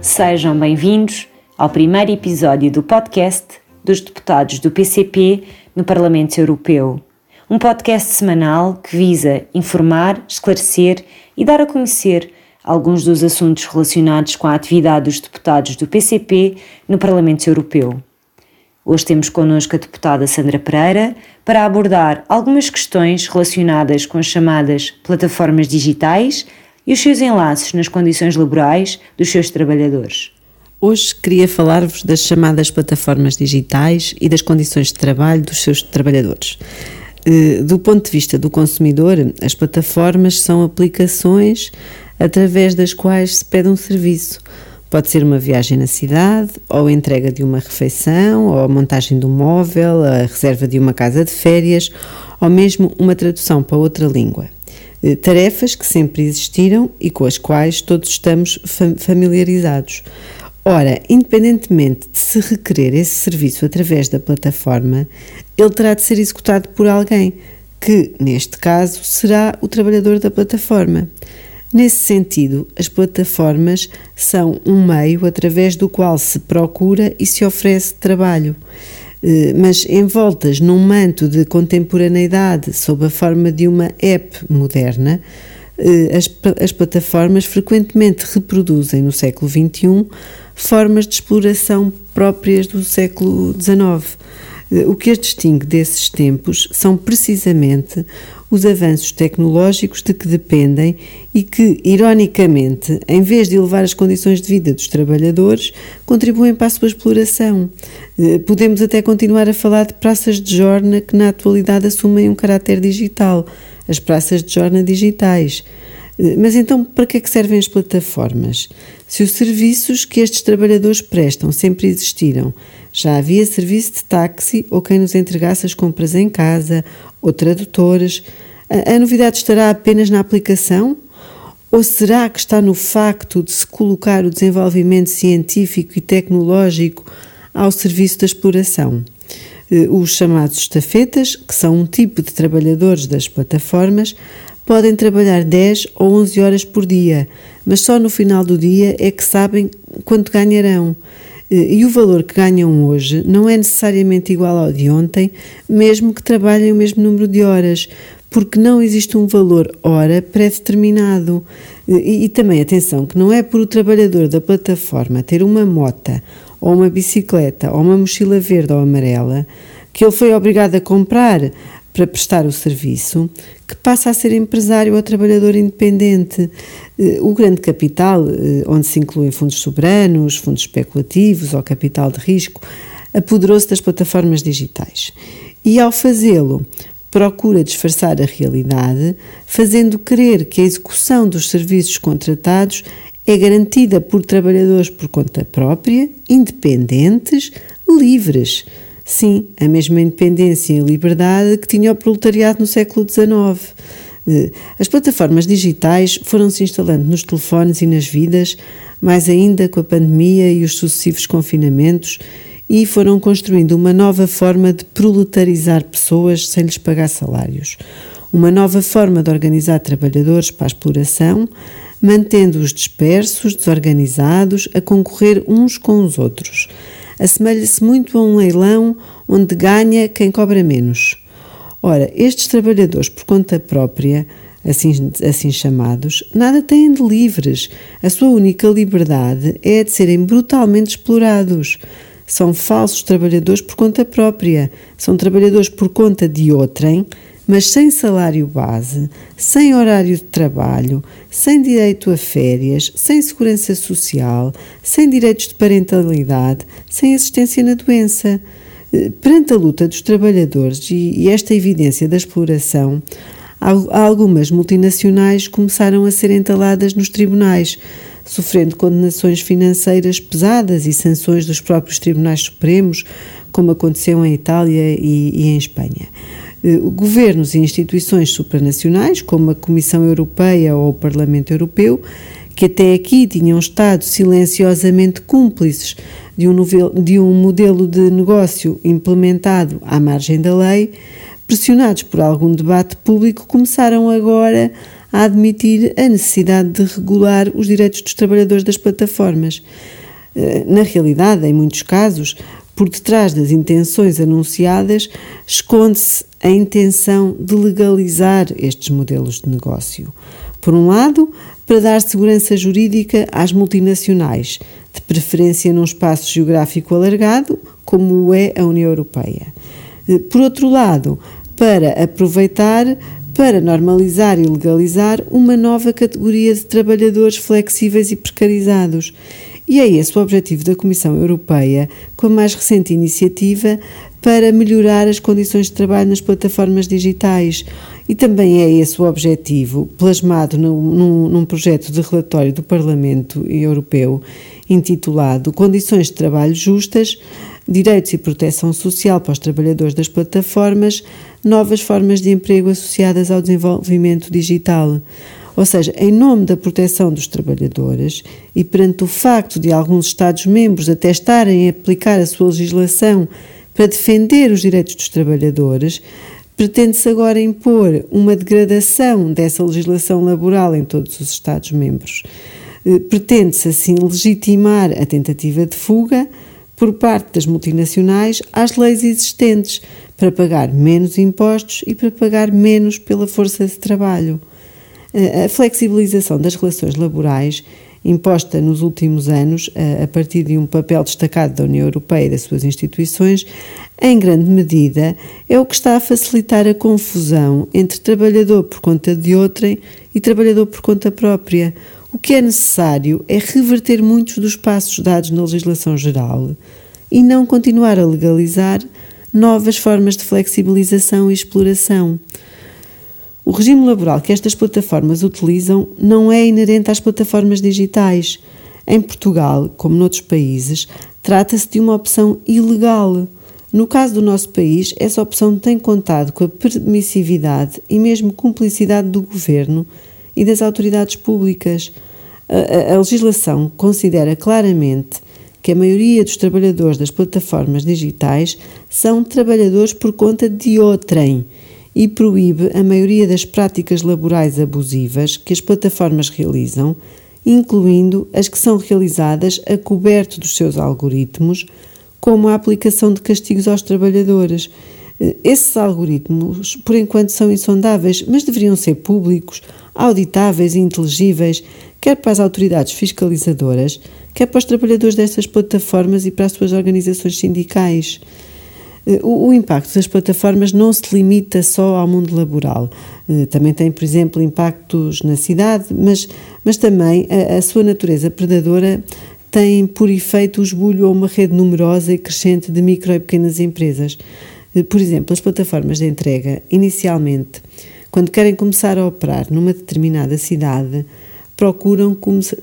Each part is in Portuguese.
Sejam bem-vindos ao primeiro episódio do podcast dos deputados do PCP no Parlamento Europeu. Um podcast semanal que visa informar, esclarecer e dar a conhecer alguns dos assuntos relacionados com a atividade dos deputados do PCP no Parlamento Europeu. Hoje temos connosco a deputada Sandra Pereira para abordar algumas questões relacionadas com as chamadas plataformas digitais e os seus enlaces nas condições laborais dos seus trabalhadores. Hoje queria falar-vos das chamadas plataformas digitais e das condições de trabalho dos seus trabalhadores. Eh, do ponto de vista do consumidor, as plataformas são aplicações através das quais se pede um serviço. Pode ser uma viagem na cidade, ou a entrega de uma refeição, ou a montagem de um móvel, a reserva de uma casa de férias, ou mesmo uma tradução para outra língua. Eh, tarefas que sempre existiram e com as quais todos estamos familiarizados. Ora, independentemente de se requerer esse serviço através da plataforma, ele terá de ser executado por alguém, que, neste caso, será o trabalhador da plataforma. Nesse sentido, as plataformas são um meio através do qual se procura e se oferece trabalho. Eh, mas envoltas num manto de contemporaneidade sob a forma de uma app moderna, eh, as, as plataformas frequentemente reproduzem no século XXI formas de exploração próprias do século XIX. Eh, o que as distingue desses tempos são precisamente os avanços tecnológicos de que dependem e que, ironicamente, em vez de elevar as condições de vida dos trabalhadores, contribuem para a sua exploração. Eh, podemos até continuar a falar de praças de jorna que, na atualidade, assumem um caráter digital, as praças de jorna digitais. Mas então, para que é que servem as plataformas? Se os serviços que estes trabalhadores prestam sempre existiram, já havia serviço de táxi ou quem nos entregasse as compras em casa, ou tradutores, a, a novidade estará apenas na aplicação? Ou será que está no facto de se colocar o desenvolvimento científico e tecnológico ao serviço da exploração? Eh, os chamados estafetas, que são um tipo de trabalhadores das plataformas, podem trabalhar 10 ou 11 horas por dia, mas só no final do dia é que sabem quanto ganharão. Eh, e o valor que ganham hoje não é necessariamente igual ao de ontem, mesmo que trabalhem o mesmo número de horas, porque não existe um valor hora pré-determinado. Eh, e, e, também atenção que não é por o trabalhador da plataforma ter uma mota ou uma bicicleta ou uma mochila verde ou amarela que ele foi obrigado a comprar para prestar o serviço, que passa a ser empresário ou trabalhador independente. Eh, o grande capital, eh, onde se incluem fundos soberanos, fundos especulativos ou capital de risco, apoderou-se das plataformas digitais. E ao fazê-lo, procura disfarçar a realidade, fazendo crer que a execução dos serviços contratados é garantida por trabalhadores por conta própria, independentes, livres Sim, a mesma independência e liberdade que tinha o proletariado no século XIX. Eh, as plataformas digitais foram-se instalando nos telefones e nas vidas, mais ainda com a pandemia e os sucessivos confinamentos, e foram construindo uma nova forma de proletarizar pessoas sem lhes pagar salários. Uma nova forma de organizar trabalhadores para a exploração, mantendo-os dispersos, desorganizados, a concorrer uns com os outros assemelha-se muito a um leilão onde ganha quem cobra menos. Ora, estes trabalhadores por conta própria, assim, assim chamados, nada têm de livres. A sua única liberdade é a de serem brutalmente explorados. São falsos trabalhadores por conta própria, são trabalhadores por conta de outrem mas sem salário base, sem horário de trabalho, sem direito a férias, sem segurança social, sem direitos de parentalidade, sem assistência na doença. Eh, perante a luta dos trabalhadores e esta evidência da exploração, algumas multinacionais começaram a ser entaladas nos tribunais, sofrendo condenações financeiras pesadas e sanções dos próprios tribunais supremos, como aconteceu em Itália e, e em Espanha. Eh, governos e instituições supranacionais, como a Comissão Europeia ou o Parlamento Europeu, que até aqui tinham estado silenciosamente cúmplices de um, de um modelo de negócio implementado à margem da lei, pressionados por algum debate público, começaram agora a admitir a necessidade de regular os direitos dos trabalhadores das plataformas. Eh, na realidade, em muitos casos, por detrás das intenções anunciadas, esconde-se a intenção de legalizar estes modelos de negócio. Por um lado, para dar segurança jurídica às multinacionais, de preferência num espaço geográfico alargado, como o é a União Europeia. Por outro lado, para aproveitar para normalizar e legalizar uma nova categoria de trabalhadores flexíveis e precarizados. E é esse o objetivo da Comissão Europeia, com a mais recente iniciativa para melhorar as condições de trabalho nas plataformas digitais. E também é esse o objetivo, plasmado num, num projeto de relatório do Parlamento Europeu intitulado Condições de Trabalho Justas direitos e proteção social para os trabalhadores das plataformas, novas formas de emprego associadas ao desenvolvimento digital. Ou seja, em nome da proteção dos trabalhadores e perante o facto de alguns Estados-membros até estarem a aplicar a sua legislação para defender os direitos dos trabalhadores, pretende-se agora impor uma degradação dessa legislação laboral em todos os Estados-membros. Eh, pretende-se assim legitimar a tentativa de fuga por parte das multinacionais às leis existentes para pagar menos impostos e para pagar menos pela força de trabalho. A flexibilização das relações laborais, imposta nos últimos anos a partir de um papel destacado da União Europeia e das suas instituições, em grande medida é o que está a facilitar a confusão entre trabalhador por conta de outrem e trabalhador por conta própria, o que é necessário é reverter muitos dos passos dados na legislação geral e não continuar a legalizar novas formas de flexibilização e exploração. O regime laboral que estas plataformas utilizam não é inerente às plataformas digitais. Em Portugal, como noutros países, trata-se de uma opção ilegal. No caso do nosso país, essa opção tem contado com a permissividade e mesmo cumplicidade do governo e das autoridades públicas. A, a, legislação considera claramente que a maioria dos trabalhadores das plataformas digitais são trabalhadores por conta de outrem e proíbe a maioria das práticas laborais abusivas que as plataformas realizam, incluindo as que são realizadas a coberto dos seus algoritmos, como a aplicação de castigos aos trabalhadores esses algoritmos, por enquanto, são insondáveis, mas deveriam ser públicos, auditáveis e inteligíveis, quer para as autoridades fiscalizadoras, quer para os trabalhadores dessas plataformas e para as suas organizações sindicais. Eh, o, impacto das plataformas não se limita só ao mundo laboral. Eh, também tem, por exemplo, impactos na cidade, mas, mas também a, a sua natureza predadora tem por efeito o esbulho a uma rede numerosa e crescente de micro e pequenas empresas. Por exemplo, as plataformas de entrega, inicialmente, quando querem começar a operar numa determinada cidade, procuram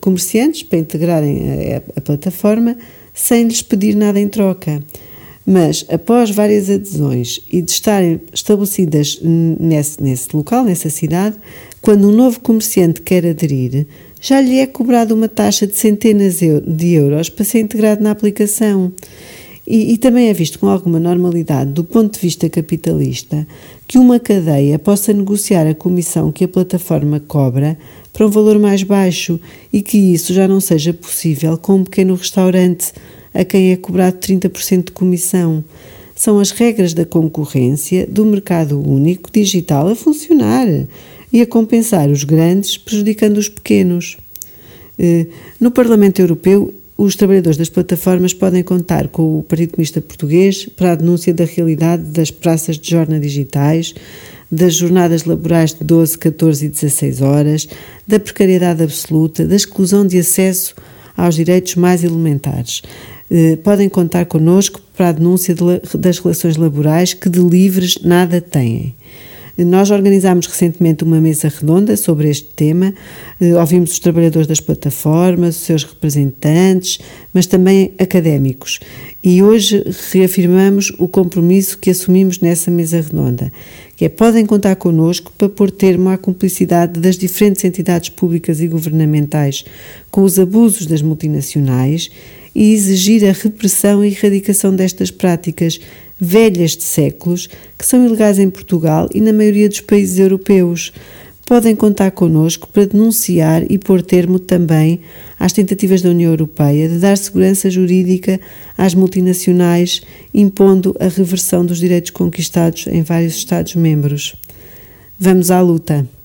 comerciantes para integrarem a, a plataforma sem lhes pedir nada em troca. Mas, após várias adesões e de estarem estabelecidas nesse, nesse local, nessa cidade, quando um novo comerciante quer aderir, já lhe é cobrada uma taxa de centenas de euros para ser integrado na aplicação. E, e, também é visto com alguma normalidade, do ponto de vista capitalista, que uma cadeia possa negociar a comissão que a plataforma cobra para um valor mais baixo e que isso já não seja possível com um pequeno restaurante a quem é cobrado 30% de comissão. São as regras da concorrência do mercado único digital a funcionar e a compensar os grandes, prejudicando os pequenos. Eh, no Parlamento Europeu, os trabalhadores das plataformas podem contar com o Partido Comunista Português para a denúncia da realidade das praças de jornada digitais, das jornadas laborais de 12, 14 e 16 horas, da precariedade absoluta, da exclusão de acesso aos direitos mais elementares. Eh, podem contar connosco para a denúncia de, das relações laborais que de livres nada têm. Nós organizámos recentemente uma mesa redonda sobre este tema, eh, ouvimos os trabalhadores das plataformas, os seus representantes, mas também académicos. E hoje reafirmamos o compromisso que assumimos nessa mesa redonda, que é podem contar connosco para pôr termo à cumplicidade das diferentes entidades públicas e governamentais com os abusos das multinacionais e exigir a repressão e erradicação destas práticas velhas de séculos que são ilegais em Portugal e na maioria dos países europeus. Podem contar connosco para denunciar e pôr termo também às tentativas da União Europeia de dar segurança jurídica às multinacionais, impondo a reversão dos direitos conquistados em vários Estados-membros. Vamos à luta!